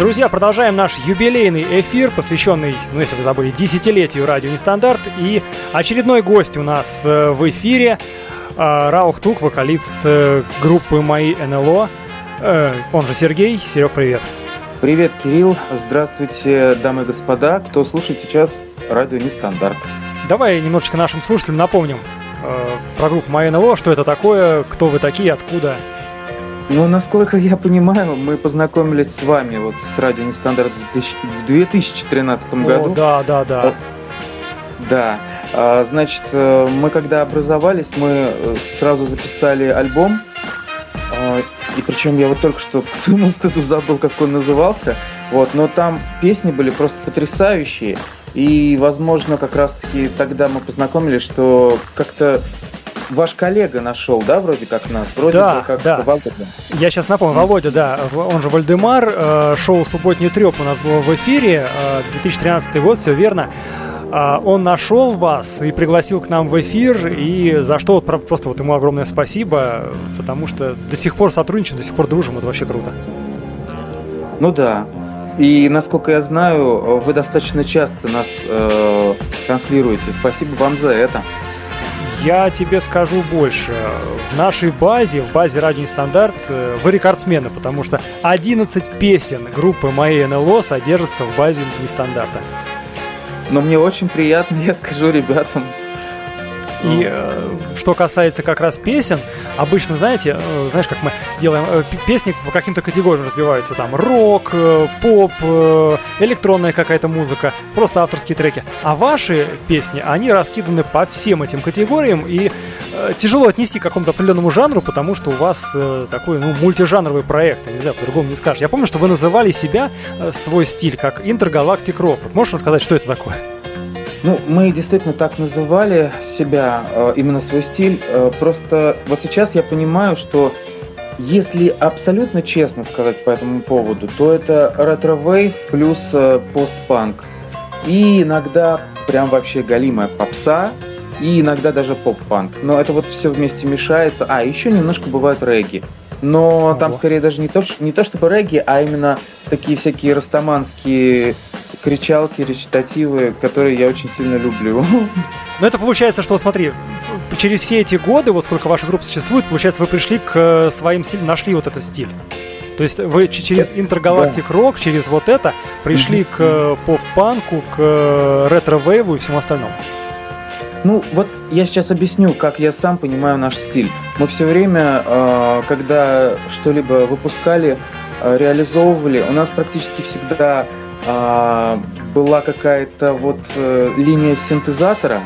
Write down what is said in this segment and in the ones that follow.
Друзья, продолжаем наш юбилейный эфир, посвященный, ну если вы забыли, десятилетию радио Нестандарт. И очередной гость у нас э, в эфире э, Раух Тук, вокалист э, группы «Мои НЛО». Он же Сергей. Серег, привет. Привет, Кирилл. Здравствуйте, дамы и господа, кто слушает сейчас радио Нестандарт. Давай немножечко нашим слушателям напомним про группу «Мои НЛО», что это такое, кто вы такие, откуда. Ну, насколько я понимаю, мы познакомились с вами вот с радио Нестандарт в 2013 году. О, да, да, да. Да. А, значит, э, мы когда образовались, мы э, сразу записали альбом. А, и причем я вот только что к своему стыду забыл, как он назывался. Вот, но там песни были просто потрясающие. И, возможно, как раз-таки тогда мы познакомились, что как-то ваш коллега нашел, да, вроде как нас? Вроде да, как да. Володя. Я сейчас напомню, Володя, да, он же Вальдемар, э, шоу «Субботний треп» у нас было в эфире, 2013 э, год, все верно. А, он нашел вас и пригласил к нам в эфир, и за что вот просто вот ему огромное спасибо, потому что до сих пор сотрудничаем, до сих пор дружим, это вообще круто. Ну да, и насколько я знаю, вы достаточно часто нас э, транслируете. Спасибо вам за это. Я тебе скажу больше. В нашей базе, в базе Радио Стандарт, э, вы рекордсмены, потому что 11 песен группы «Мои НЛО» содержатся в базе Нестандарта. Но мне очень приятно, я скажу ребятам, и э, что касается как раз песен, обычно, знаете, э, знаешь, как мы делаем, э, песни по каким-то категориям разбиваются, там, рок, э, поп, электронная какая-то музыка, просто авторские треки. А ваши песни, они раскиданы по всем этим категориям, и тяжело отнести к какому-то определенному жанру, потому что у вас такой, ну, мультижанровый проект, нельзя по-другому не скажешь. Я помню, что вы называли себя, свой стиль, как интергалактик рок. Можешь рассказать, что это такое? Ну, мы действительно так называли себя, э, именно свой стиль. Э, просто вот сейчас я понимаю, что если абсолютно честно сказать по этому поводу, то это ретро-вейв плюс э, постпанк. И иногда прям вообще галимая попса, и иногда даже поп-панк. Но это вот все вместе мешается. А, еще немножко бывает регги. Но Ого. там скорее даже не то, не то чтобы регги, а именно такие всякие растаманские кричалки, речитативы, которые я очень сильно люблю. Ну это получается, что, смотри, через все эти годы, вот сколько ваша группа существует, получается, вы пришли к э, своим стилям, нашли вот этот стиль. То есть вы через интергалактик да. рок, через вот это пришли к э, поп-панку, к э, ретро-вейву и всему остальному. Ну, вот я сейчас объясню, как я сам понимаю наш стиль. Мы все время, когда что-либо выпускали, реализовывали, у нас практически всегда а, была какая-то вот э, линия синтезатора.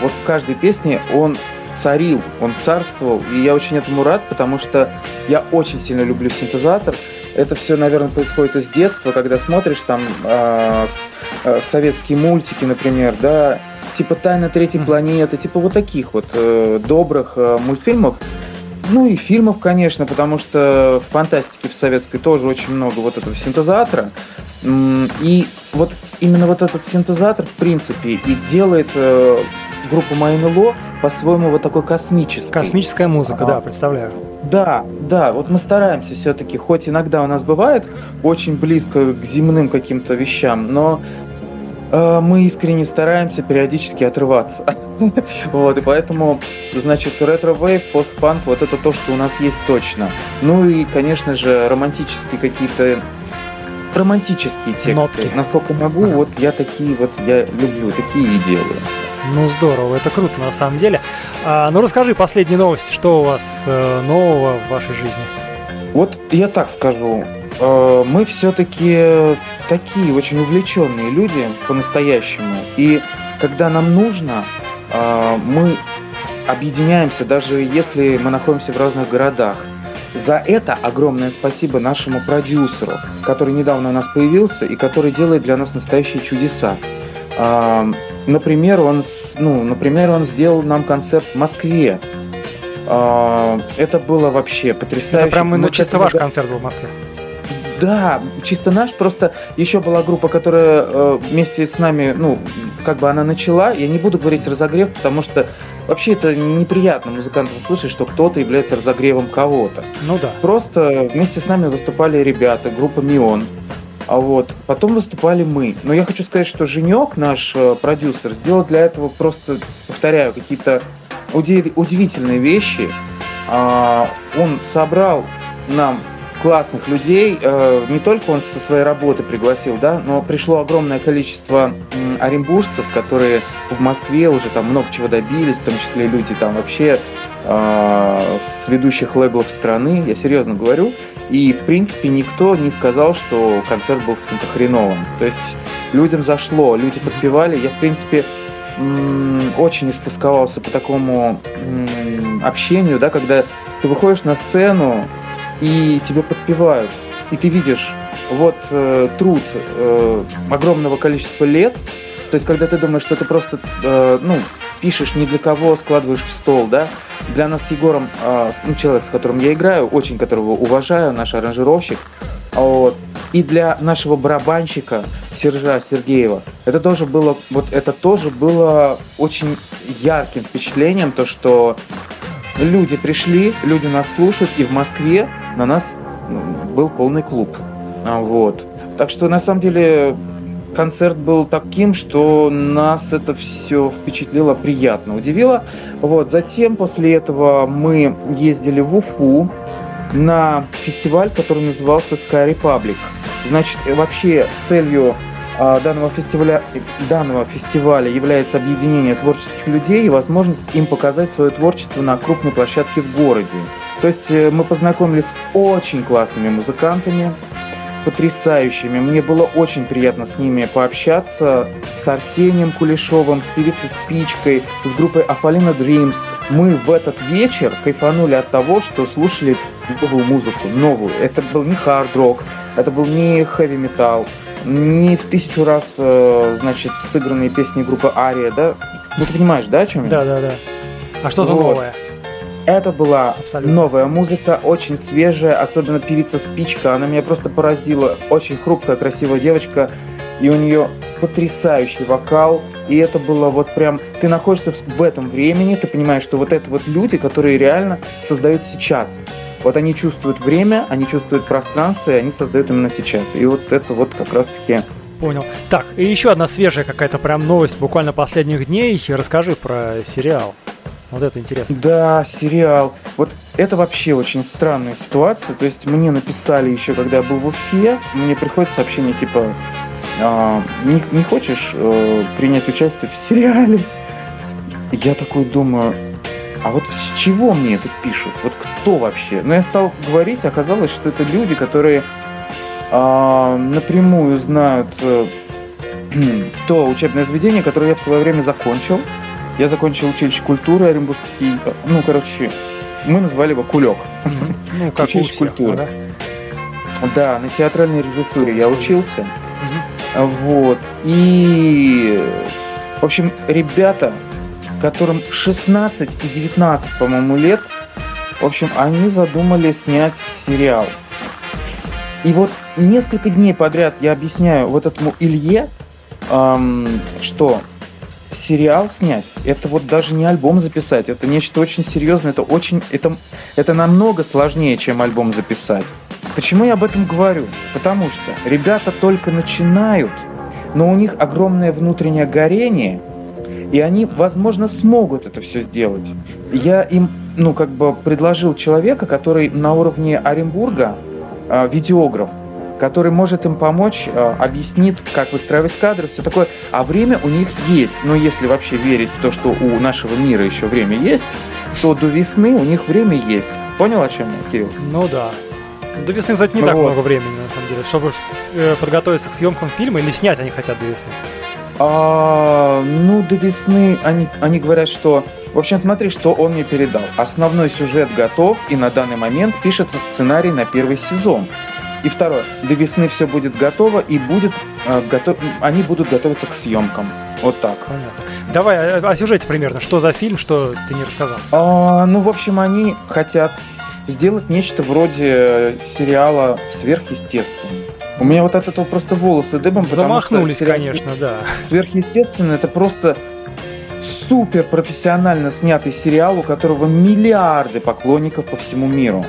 Вот в каждой песне он царил, он царствовал, и я очень этому рад, потому что я очень сильно люблю синтезатор. Это все, наверное, происходит из детства, когда смотришь там э, э, советские мультики, например, да, типа «Тайна третьей планеты», типа вот таких вот э, добрых э, мультфильмов. Ну и фильмов, конечно, потому что в фантастике в советской тоже очень много вот этого синтезатора. И вот именно вот этот синтезатор, в принципе, и делает э, группу МайНЛО по-своему вот такой космической. Космическая музыка, а, да, представляю. Да, да, вот мы стараемся все-таки, хоть иногда у нас бывает очень близко к земным каким-то вещам, но э, мы искренне стараемся периодически отрываться. вот, и поэтому, значит, ретро-вейв, постпанк, вот это то, что у нас есть точно. Ну и, конечно же, романтические какие-то романтические тексты. Нотки. Насколько могу, ага. вот я такие вот, я люблю, такие и делаю. Ну здорово, это круто на самом деле. А, ну расскажи последние новости, что у вас э, нового в вашей жизни? Вот я так скажу, э, мы все-таки такие очень увлеченные люди по-настоящему. И когда нам нужно, э, мы объединяемся, даже если мы находимся в разных городах. За это огромное спасибо нашему продюсеру, который недавно у нас появился и который делает для нас настоящие чудеса. А, например, он, ну, например, он сделал нам концерт в Москве. А, это было вообще потрясающе. Это прям ну, чисто ваш концерт был в Москве. Да, чисто наш. Просто еще была группа, которая э, вместе с нами, ну, как бы она начала. Я не буду говорить разогрев, потому что вообще это неприятно музыкантам слышать, что кто-то является разогревом кого-то. Ну да. Просто вместе с нами выступали ребята, группа Мион. А вот. Потом выступали мы. Но я хочу сказать, что Женек, наш э, продюсер, сделал для этого просто, повторяю, какие-то удивительные вещи. А, он собрал нам классных людей. Э, не только он со своей работы пригласил, да, но пришло огромное количество оренбуржцев, которые в Москве уже там много чего добились, в том числе люди там вообще э, с ведущих лейблов страны, я серьезно говорю. И, в принципе, никто не сказал, что концерт был каким-то хреновым. То есть людям зашло, люди подпевали. Я, в принципе, очень истосковался по такому общению, да, когда ты выходишь на сцену, и тебе подпевают. И ты видишь вот э, труд э, огромного количества лет. То есть, когда ты думаешь, что ты просто, э, ну, пишешь не для кого, складываешь в стол, да. Для нас с Егором, э, ну, человек, с которым я играю, очень которого уважаю, наш аранжировщик, вот. И для нашего барабанщика Сержа Сергеева это тоже было, вот это тоже было очень ярким впечатлением, то что люди пришли, люди нас слушают, и в Москве на нас ну, был полный клуб. А, вот. Так что на самом деле концерт был таким, что нас это все впечатлило приятно, удивило. Вот. Затем после этого мы ездили в Уфу на фестиваль, который назывался Sky Republic. Значит, вообще целью данного фестиваля, данного фестиваля является объединение творческих людей и возможность им показать свое творчество на крупной площадке в городе. То есть э, мы познакомились с очень классными музыкантами, потрясающими. Мне было очень приятно с ними пообщаться. С Арсением Кулешовым, с певицей Спичкой, с группой Афалина Dreams. Мы в этот вечер кайфанули от того, что слушали новую музыку, новую. Это был не хард-рок, это был не хэви-металл, не в тысячу раз, э, значит, сыгранные песни группы Ария, да? Ну, ты понимаешь, да, о чем я? Да, да, да. А что-то вот. новое. Это была Абсолютно. новая музыка, очень свежая, особенно певица Спичка, она меня просто поразила. Очень хрупкая, красивая девочка, и у нее потрясающий вокал, и это было вот прям, ты находишься в этом времени, ты понимаешь, что вот это вот люди, которые реально создают сейчас. Вот они чувствуют время, они чувствуют пространство, и они создают именно сейчас. И вот это вот как раз-таки Понял. Так, и еще одна свежая какая-то прям новость буквально последних дней. Расскажи про сериал. Вот это интересно. Да, сериал. Вот это вообще очень странная ситуация. То есть мне написали еще, когда я был в Уфе, мне приходит сообщение типа а, не, не хочешь э, принять участие в сериале? Я такой думаю, а вот с чего мне это пишут? Вот кто вообще? Но я стал говорить, оказалось, что это люди, которые э, напрямую знают э, то учебное заведение, которое я в свое время закончил. Я закончил училище культуры Оренбургский. Ну, короче, мы назвали его Кулек. Ну, как училище всех, культуры. Да? да, на театральной режиссуре я учился. Вот. И, в общем, ребята которым 16 и 19, по-моему, лет. В общем, они задумали снять сериал. И вот несколько дней подряд я объясняю вот этому Илье, эм, что сериал снять, это вот даже не альбом записать, это нечто очень серьезное, это очень, это, это намного сложнее, чем альбом записать. Почему я об этом говорю? Потому что ребята только начинают, но у них огромное внутреннее горение – и они, возможно, смогут это все сделать. Я им, ну, как бы предложил человека, который на уровне Оренбурга, э, видеограф, который может им помочь, э, объяснит, как выстраивать кадры, все такое. А время у них есть. Но если вообще верить в то, что у нашего мира еще время есть, то до весны у них время есть. Понял, о чем я, Кирилл? Ну да. До весны, кстати, не вот. так много времени, на самом деле, чтобы э, подготовиться к съемкам фильма или снять они хотят до весны. А, ну, до весны они, они говорят, что... В общем, смотри, что он мне передал. Основной сюжет готов, и на данный момент пишется сценарий на первый сезон. И второе, до весны все будет готово, и будет, э, готов... они будут готовиться к съемкам. Вот так. Понятно. Давай о, о сюжете примерно. Что за фильм, что ты не рассказал? А, ну, в общем, они хотят сделать нечто вроде сериала «Сверхъестественное». У меня вот от этого просто волосы дыбом, Замахнулись, что конечно, да. Сверхъестественно, это просто супер профессионально снятый сериал, у которого миллиарды поклонников по всему миру.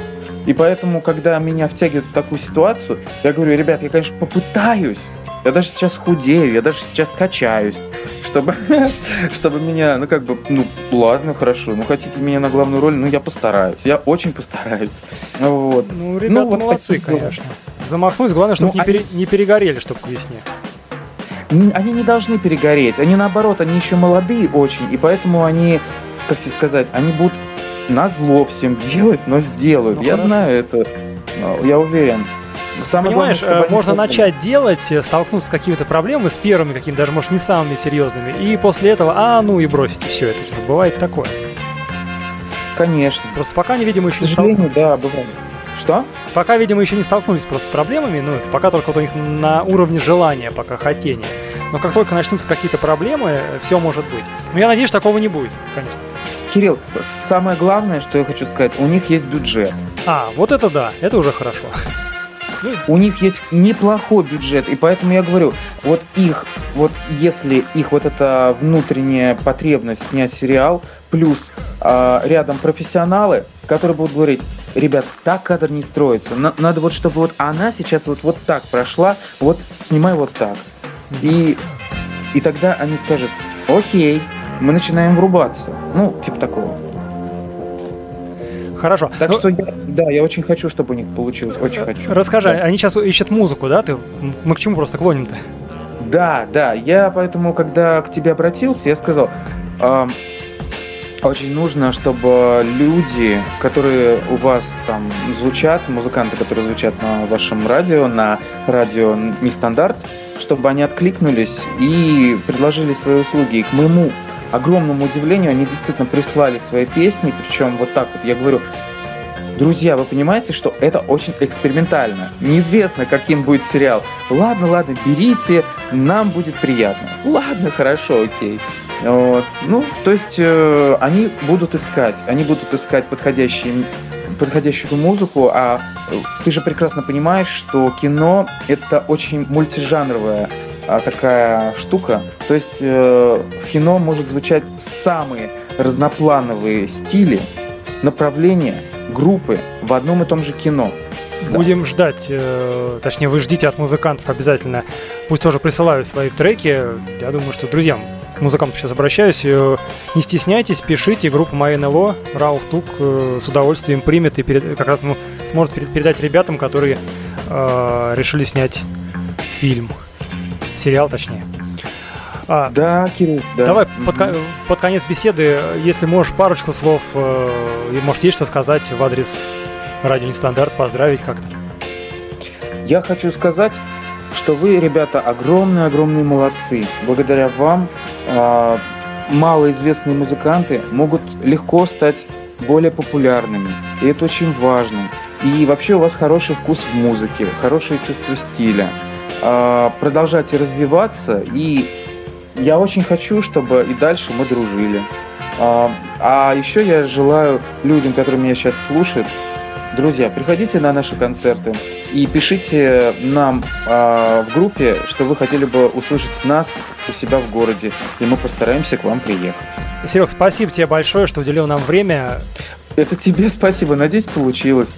И поэтому, когда меня втягивают в такую ситуацию, я говорю, ребят, я, конечно, попытаюсь, я даже сейчас худею, я даже сейчас качаюсь, чтобы, чтобы меня, ну как бы, ну ладно, хорошо, ну хотите меня на главную роль, ну я постараюсь, я очень постараюсь. Вот. Ну, ребята ну, вот молодцы, конечно. Замахнусь, главное, чтобы ну, не, они... пере, не перегорели, чтобы к весне. Они не должны перегореть, они наоборот, они еще молодые очень, и поэтому они, как тебе сказать, они будут на зло всем делать, но сделают. Ну, я хорошо. знаю это, я уверен. Самое Понимаешь, главное, э, можно начать делать, э, столкнуться с какими-то проблемами, с первыми какими-то, даже, может, не самыми серьезными, и после этого, а, ну и бросить, все, это бывает такое. Конечно. Просто пока, не видимо, еще не столкнулись. да, бывает. Что? Пока, видимо, еще не столкнулись просто с проблемами, ну, пока только вот у них на уровне желания, пока хотения. Но как только начнутся какие-то проблемы, все может быть. Но я надеюсь, такого не будет, конечно. Кирилл, самое главное, что я хочу сказать, у них есть бюджет. А, вот это да, это уже хорошо. У них есть неплохой бюджет, и поэтому я говорю, вот их, вот если их вот эта внутренняя потребность снять сериал, плюс э, рядом профессионалы, которые будут говорить, ребят, так кадр не строится, надо вот, чтобы вот она сейчас вот, вот так прошла, вот снимай вот так. И, и тогда они скажут, окей, мы начинаем врубаться. Ну, типа такого. Хорошо. Так ну, что я, да, я очень хочу, чтобы у них получилось. Очень хочу. Расскажи, да. они сейчас ищут музыку, да? Ты, мы к чему просто клоним-то? Да, да. Я поэтому, когда к тебе обратился, я сказал, э, очень нужно, чтобы люди, которые у вас там звучат, музыканты, которые звучат на вашем радио, на радио Нестандарт, чтобы они откликнулись и предложили свои услуги. И к моему огромному удивлению, они действительно прислали свои песни, причем вот так вот, я говорю, Друзья, вы понимаете, что это очень экспериментально. Неизвестно, каким будет сериал. Ладно, ладно, берите, нам будет приятно. Ладно, хорошо, окей. Вот. Ну, то есть э, они будут искать, они будут искать подходящие подходящую музыку, а ты же прекрасно понимаешь, что кино это очень мультижанровая а, такая штука. То есть э, в кино может звучать самые разноплановые стили, направления, группы в одном и том же кино. Будем да. ждать, э, точнее, вы ждите от музыкантов обязательно. Пусть тоже присылают свои треки. Я думаю, что, друзьям, к музыкантам сейчас обращаюсь. Э, не стесняйтесь, пишите. Группа МайНЛО, Рауф Тук с удовольствием примет и перед, как раз ну, сможет передать ребятам, которые э, решили снять фильм сериал точнее. А, да, Кирилл, да. Давай mm-hmm. под, под конец беседы, если можешь парочку слов, э, может, есть что сказать в адрес радио Нестандарт, поздравить как-то. Я хочу сказать, что вы, ребята, огромные-огромные молодцы. Благодаря вам э, малоизвестные музыканты могут легко стать более популярными. И это очень важно. И вообще у вас хороший вкус в музыке, хорошее чувство стиля. А, продолжайте развиваться, и я очень хочу, чтобы и дальше мы дружили. А, а еще я желаю людям, которые меня сейчас слушают, друзья, приходите на наши концерты и пишите нам э, в группе, что вы хотели бы услышать нас у себя в городе, и мы постараемся к вам приехать. Серег, спасибо тебе большое, что уделил нам время. Это тебе спасибо, надеюсь, получилось.